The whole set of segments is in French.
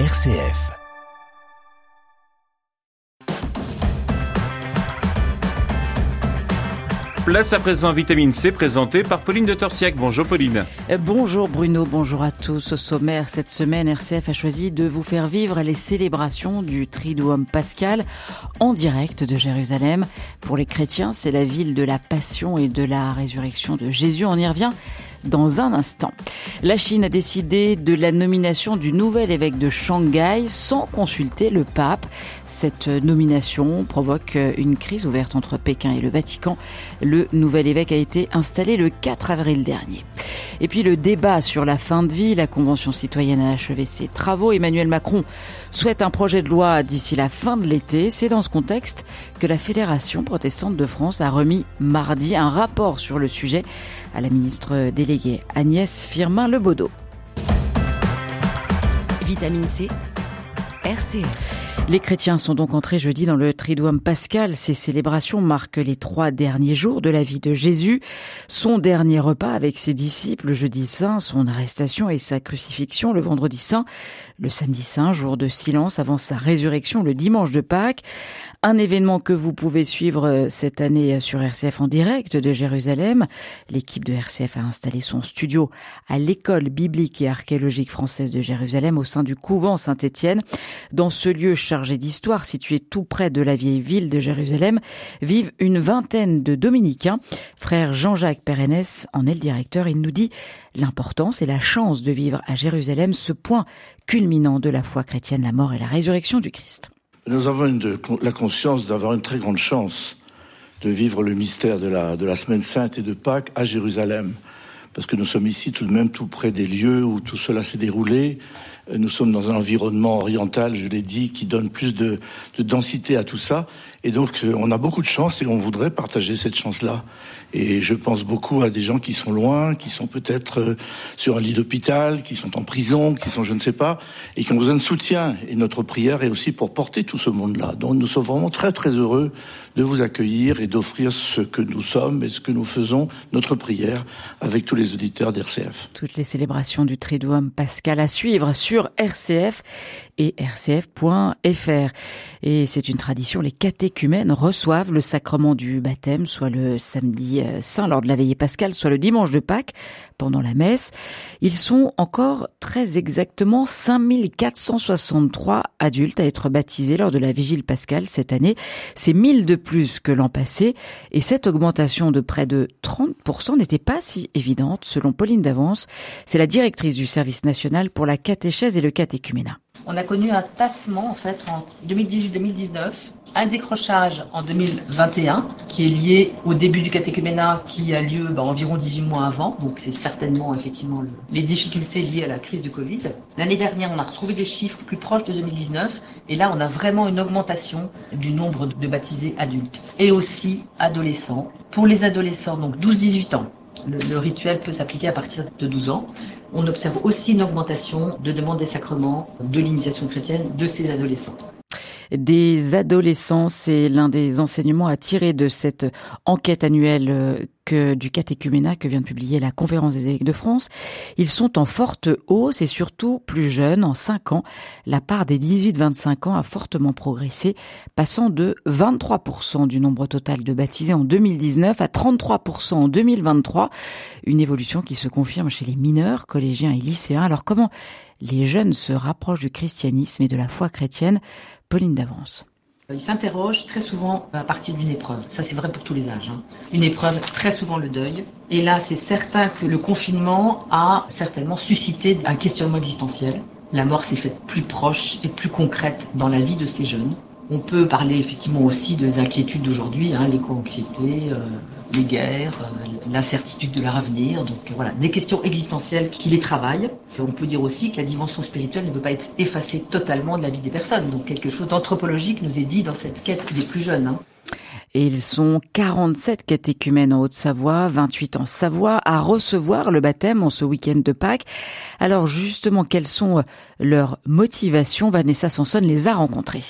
RCF. Place à présent vitamine C présentée par Pauline de Torsiac. Bonjour Pauline. Euh, bonjour Bruno, bonjour à tous. Au sommaire, cette semaine, RCF a choisi de vous faire vivre les célébrations du Triduum Pascal en direct de Jérusalem. Pour les chrétiens, c'est la ville de la passion et de la résurrection de Jésus. On y revient dans un instant. La Chine a décidé de la nomination du nouvel évêque de Shanghai sans consulter le pape. Cette nomination provoque une crise ouverte entre Pékin et le Vatican. Le nouvel évêque a été installé le 4 avril dernier. Et puis le débat sur la fin de vie, la Convention citoyenne a achevé ses travaux. Emmanuel Macron souhaite un projet de loi d'ici la fin de l'été. C'est dans ce contexte que la Fédération protestante de France a remis mardi un rapport sur le sujet à la ministre déléguée Agnès Firmin-Lebaudot. Vitamine C, RCF. Les chrétiens sont donc entrés jeudi dans le Triduum pascal. Ces célébrations marquent les trois derniers jours de la vie de Jésus. Son dernier repas avec ses disciples le jeudi saint, son arrestation et sa crucifixion le vendredi saint, le samedi saint, jour de silence avant sa résurrection le dimanche de Pâques. Un événement que vous pouvez suivre euh, cette année sur RCF en direct de Jérusalem. L'équipe de RCF a installé son studio à l'école biblique et archéologique française de Jérusalem au sein du couvent Saint-Étienne. Dans ce lieu chargé d'histoire situé tout près de la vieille ville de Jérusalem vivent une vingtaine de dominicains. Frère Jean-Jacques Pérennes en est le directeur. Il nous dit l'importance et la chance de vivre à Jérusalem, ce point culminant de la foi chrétienne, la mort et la résurrection du Christ. Nous avons la conscience d'avoir une très grande chance de vivre le mystère de la semaine sainte et de Pâques à Jérusalem. Parce que nous sommes ici tout de même tout près des lieux où tout cela s'est déroulé. Nous sommes dans un environnement oriental, je l'ai dit, qui donne plus de, de, densité à tout ça. Et donc, on a beaucoup de chance et on voudrait partager cette chance-là. Et je pense beaucoup à des gens qui sont loin, qui sont peut-être euh, sur un lit d'hôpital, qui sont en prison, qui sont je ne sais pas, et qui ont besoin de soutien. Et notre prière est aussi pour porter tout ce monde-là. Donc nous sommes vraiment très très heureux de vous accueillir et d'offrir ce que nous sommes et ce que nous faisons, notre prière, avec tous les auditeurs d'RCF. Toutes les célébrations du Triduum Pascal à suivre sur RCF et rcf.fr. Et c'est une tradition, les catéchumènes reçoivent le sacrement du baptême, soit le samedi euh, saint lors de la veillée pascale, soit le dimanche de Pâques pendant la messe. Ils sont encore très exactement 5463 adultes à être baptisés lors de la vigile pascale cette année. C'est 1000 de plus que l'an passé et cette augmentation de près de 30% n'était pas si évidente selon Pauline Davance. C'est la directrice du service national pour la catéchèse et le catéchuménat. On a connu un tassement en fait en 2018-2019, un décrochage en 2021 qui est lié au début du catéchuménat qui a lieu bah, environ 18 mois avant. Donc c'est certainement effectivement le, les difficultés liées à la crise du Covid. L'année dernière, on a retrouvé des chiffres plus proches de 2019 et là on a vraiment une augmentation du nombre de baptisés adultes et aussi adolescents. Pour les adolescents, donc 12-18 ans, le, rituel peut s'appliquer à partir de 12 ans. On observe aussi une augmentation de demande des sacrements de l'initiation chrétienne de ces adolescents des adolescents. C'est l'un des enseignements à tirer de cette enquête annuelle que du catéchuménat que vient de publier la Conférence des évêques de France. Ils sont en forte hausse et surtout plus jeunes. En 5 ans, la part des 18-25 ans a fortement progressé, passant de 23% du nombre total de baptisés en 2019 à 33% en 2023. Une évolution qui se confirme chez les mineurs, collégiens et lycéens. Alors comment les jeunes se rapprochent du christianisme et de la foi chrétienne? Pauline d'avance. Ils s'interrogent très souvent à partir d'une épreuve. Ça, c'est vrai pour tous les âges. Hein. Une épreuve, très souvent le deuil. Et là, c'est certain que le confinement a certainement suscité un questionnement existentiel. La mort s'est faite plus proche et plus concrète dans la vie de ces jeunes. On peut parler effectivement aussi des inquiétudes d'aujourd'hui, hein, l'éco-anxiété, euh, les guerres, euh, l'incertitude de leur avenir. Donc voilà, des questions existentielles qui les travaillent. On peut dire aussi que la dimension spirituelle ne peut pas être effacée totalement de la vie des personnes. Donc quelque chose d'anthropologique nous est dit dans cette quête des plus jeunes. Hein. Et ils sont 47 catéchumènes en Haute-Savoie, 28 en Savoie, à recevoir le baptême en ce week-end de Pâques. Alors justement, quelles sont leurs motivations? Vanessa Sanson les a rencontrés.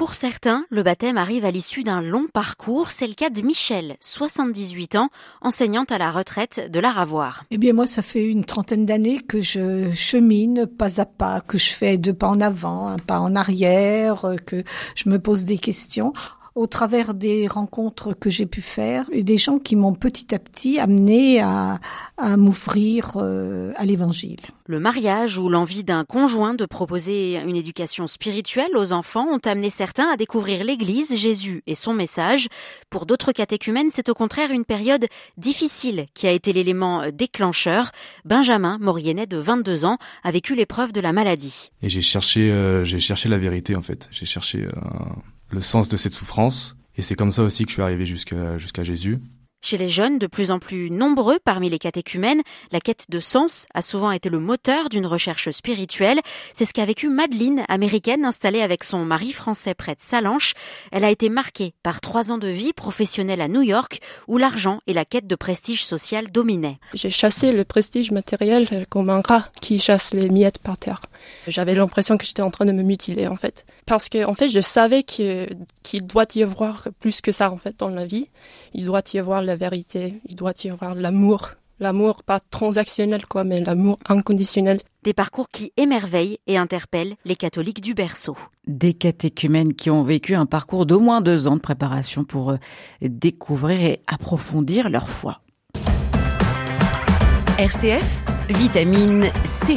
Pour certains, le baptême arrive à l'issue d'un long parcours. C'est le cas de Michel, 78 ans, enseignante à la retraite de l'Aravoir. Eh bien, moi, ça fait une trentaine d'années que je chemine pas à pas, que je fais deux pas en avant, un pas en arrière, que je me pose des questions au travers des rencontres que j'ai pu faire et des gens qui m'ont petit à petit amené à, à m'ouvrir euh, à l'évangile. Le mariage ou l'envie d'un conjoint de proposer une éducation spirituelle aux enfants ont amené certains à découvrir l'Église, Jésus et son message. Pour d'autres catéchumènes, c'est au contraire une période difficile qui a été l'élément déclencheur. Benjamin, Mauriennais de 22 ans, a vécu l'épreuve de la maladie. Et j'ai cherché, euh, j'ai cherché la vérité en fait. J'ai cherché euh, le sens de cette souffrance. Et c'est comme ça aussi que je suis arrivé jusqu'à Jésus. Chez les jeunes, de plus en plus nombreux parmi les catéchumènes, la quête de sens a souvent été le moteur d'une recherche spirituelle. C'est ce qu'a vécu Madeleine, américaine installée avec son mari français près de Salanches. Elle a été marquée par trois ans de vie professionnelle à New York, où l'argent et la quête de prestige social dominaient. J'ai chassé le prestige matériel comme un rat qui chasse les miettes par terre. J'avais l'impression que j'étais en train de me mutiler en fait, parce que en fait je savais qu'il doit y avoir plus que ça en fait dans la vie. Il doit y avoir la vérité, il doit y avoir l'amour, l'amour pas transactionnel quoi, mais l'amour inconditionnel. Des parcours qui émerveillent et interpellent les catholiques du berceau. Des catéchumènes qui ont vécu un parcours d'au moins deux ans de préparation pour euh, découvrir et approfondir leur foi. RCF, vitamine C.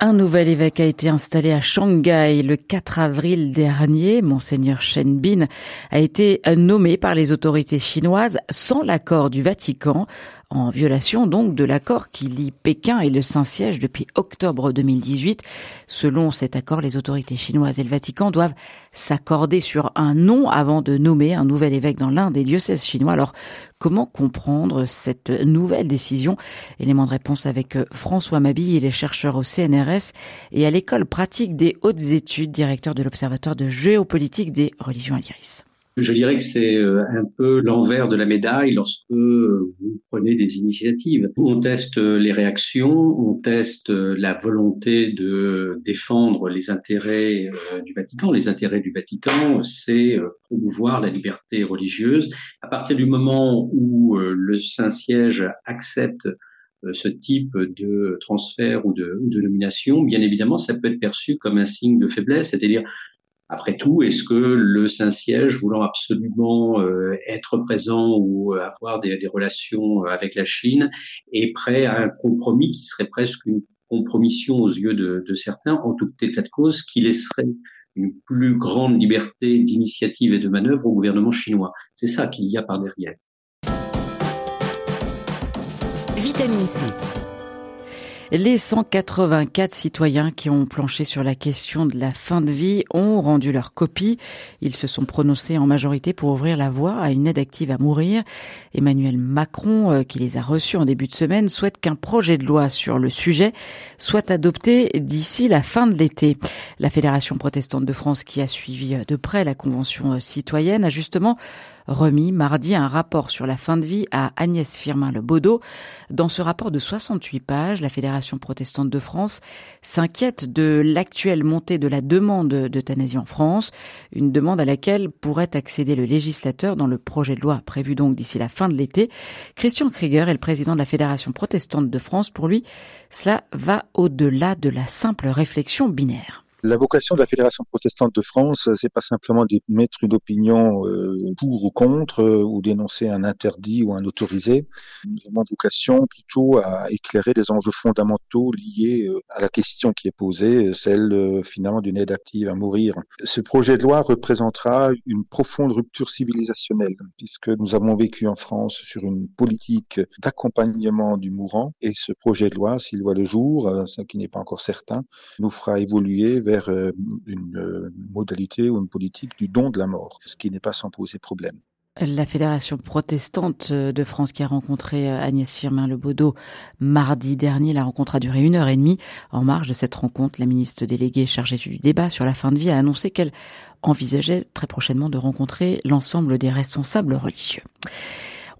Un nouvel évêque a été installé à Shanghai le 4 avril dernier. Monseigneur Shen Bin a été nommé par les autorités chinoises sans l'accord du Vatican en violation donc de l'accord qui lie Pékin et le Saint-Siège depuis octobre 2018. Selon cet accord, les autorités chinoises et le Vatican doivent s'accorder sur un nom avant de nommer un nouvel évêque dans l'un des diocèses chinois. Alors, comment comprendre cette nouvelle décision? Élément de réponse avec euh, François Mabille, il est chercheur au CNRS et à l'école pratique des hautes études, directeur de l'Observatoire de géopolitique des religions à l'IRIS. Je dirais que c'est euh, un peu l'envers de la médaille lorsque euh, vous prenez des initiatives. On teste euh, les réactions, on teste la volonté de défendre les intérêts du Vatican. Les intérêts du Vatican, c'est promouvoir la liberté religieuse. À partir du moment où le Saint-Siège accepte ce type de transfert ou de, de, nomination, bien évidemment, ça peut être perçu comme un signe de faiblesse, c'est-à-dire après tout, est-ce que le Saint-Siège, voulant absolument euh, être présent ou avoir des, des, relations avec la Chine, est prêt à un compromis qui serait presque une compromission aux yeux de, de certains, en tout état de cause, qui laisserait une plus grande liberté d'initiative et de manœuvre au gouvernement chinois? C'est ça qu'il y a par derrière. Vitamine C les 184 citoyens qui ont planché sur la question de la fin de vie ont rendu leur copie. Ils se sont prononcés en majorité pour ouvrir la voie à une aide active à mourir. Emmanuel Macron, euh, qui les a reçus en début de semaine, souhaite qu'un projet de loi sur le sujet soit adopté d'ici la fin de l'été. La Fédération protestante de France, qui a suivi de près la Convention euh, citoyenne, a justement remis mardi un rapport sur la fin de vie à Agnès Firmin-Le. Dans ce rapport de 68 pages, la Fédération protestante de France s'inquiète de l'actuelle montée de la demande d'euthanasie en France, une demande à laquelle pourrait accéder le législateur dans le projet de loi prévu donc d'ici la fin de l'été. Christian Krieger est le président de la Fédération protestante de France. Pour lui, cela va au-delà de la simple réflexion binaire. La vocation de la Fédération protestante de France, c'est pas simplement d'émettre une opinion euh, pour ou contre euh, ou d'énoncer un interdit ou un autorisé. Nous avons vocation plutôt à éclairer des enjeux fondamentaux liés euh, à la question qui est posée, celle finalement d'une aide active à mourir. Ce projet de loi représentera une profonde rupture civilisationnelle puisque nous avons vécu en France sur une politique d'accompagnement du mourant et ce projet de loi, s'il voit le jour, ce qui n'est pas encore certain, nous fera évoluer vers euh, une euh, modalité ou une politique du don de la mort, ce qui n'est pas sans poser problème. La Fédération protestante de France qui a rencontré euh, Agnès Firmin Le Baudot mardi dernier. La rencontre a duré une heure et demie. En marge de cette rencontre, la ministre déléguée chargée du débat sur la fin de vie a annoncé qu'elle envisageait très prochainement de rencontrer l'ensemble des responsables religieux.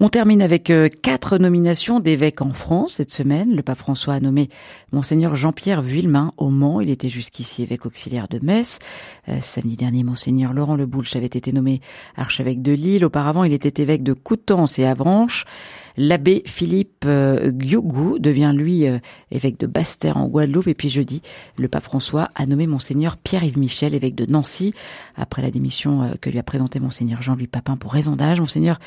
On termine avec euh, quatre nominations d'évêques en France cette semaine. Le pape François a nommé Monseigneur Jean-Pierre Vuillemin au Mans. Il était jusqu'ici évêque auxiliaire de Metz. Euh, samedi dernier, Monseigneur Laurent Le Boulch avait été nommé archevêque de Lille. Auparavant, il était évêque de Coutances et Avranches. L'abbé Philippe euh, devient lui euh, évêque de Basse-Terre en Guadeloupe. Et puis jeudi, le pape François a nommé monseigneur Pierre-Yves Michel, évêque de Nancy, après la démission euh, que lui a présentée monseigneur Jean-Louis Papin pour raison d'âge. Monseigneur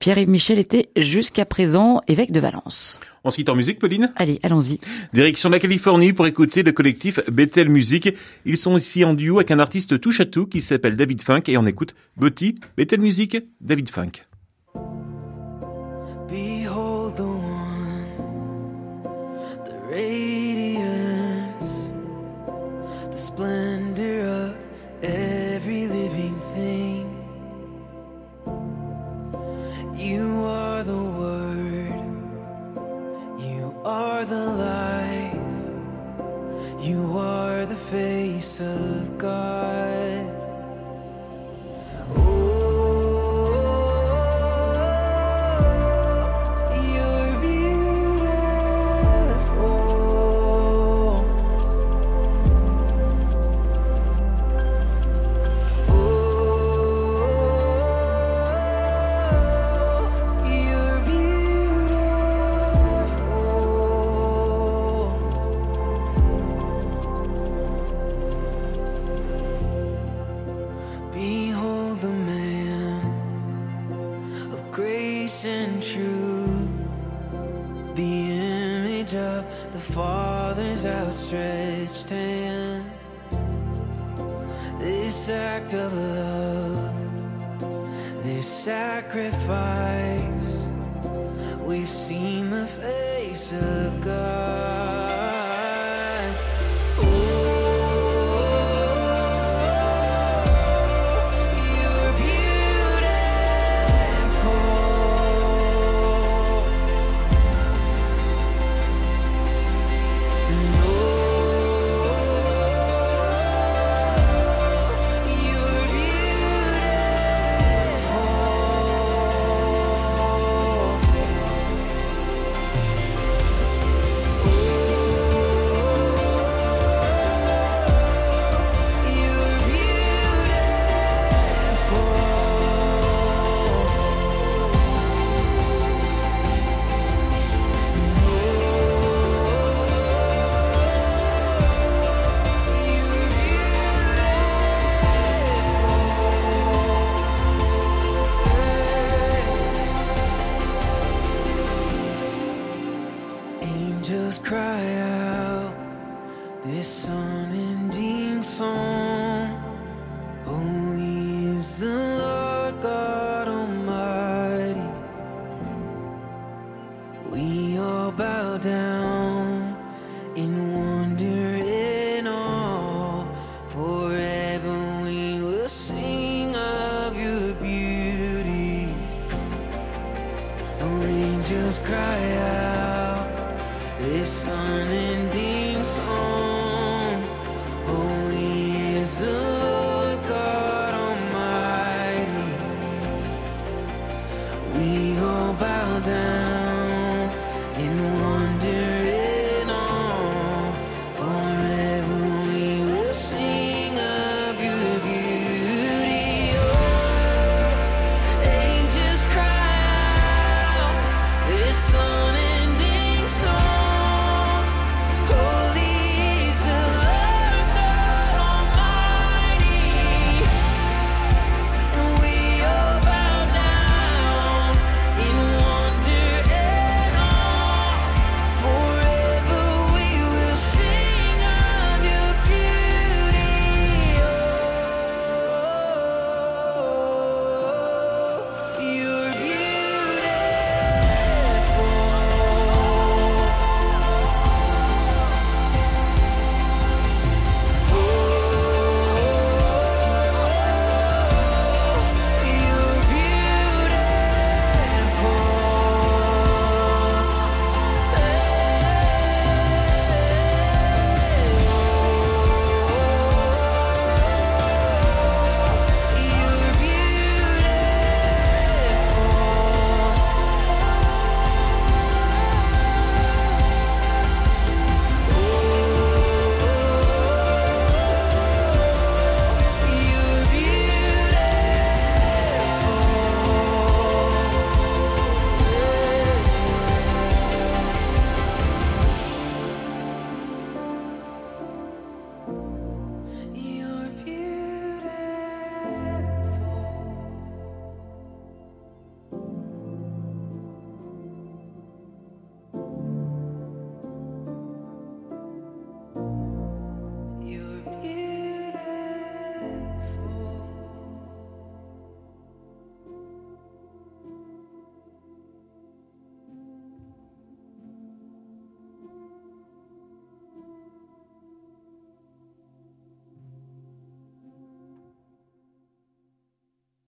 Pierre-Yves Michel était jusqu'à présent évêque de Valence. On se quitte en musique, Pauline? Allez, allons-y. Direction la Californie pour écouter le collectif Bethel Music. Ils sont ici en duo avec un artiste touche à tout qui s'appelle David Funk et on écoute Betty, Bethel Music, David Funk. radiance, the splendor of every living thing. You are the Word, you are the life, you are the face of. sacrifice. We've seen the face of God. angels cry out this unending song. Holy is the Lord God Almighty. We all bow down in wonder and awe. Forever we will sing of your beauty. Oh, angels cry out this unending song.